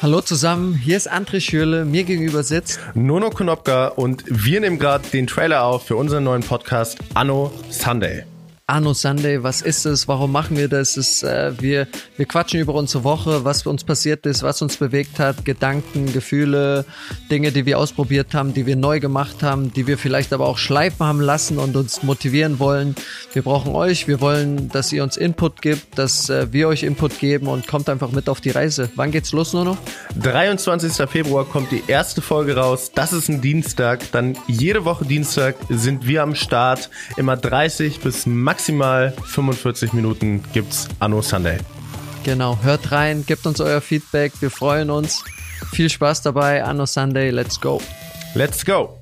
Hallo zusammen, hier ist André Schürle, mir gegenüber sitzt Nono Konopka und wir nehmen gerade den Trailer auf für unseren neuen Podcast Anno Sunday. Anno Sunday, was ist es? Warum machen wir das? Es, äh, wir, wir quatschen über unsere Woche, was uns passiert ist, was uns bewegt hat, Gedanken, Gefühle, Dinge, die wir ausprobiert haben, die wir neu gemacht haben, die wir vielleicht aber auch schleifen haben lassen und uns motivieren wollen. Wir brauchen euch, wir wollen, dass ihr uns Input gibt, dass äh, wir euch Input geben und kommt einfach mit auf die Reise. Wann geht's los, Nono? 23. Februar kommt die erste Folge raus. Das ist ein Dienstag. Dann jede Woche Dienstag sind wir am Start. Immer 30 bis maximal maximal 45 Minuten gibt's Anno Sunday. Genau, hört rein, gebt uns euer Feedback, wir freuen uns. Viel Spaß dabei, Anno Sunday, let's go. Let's go.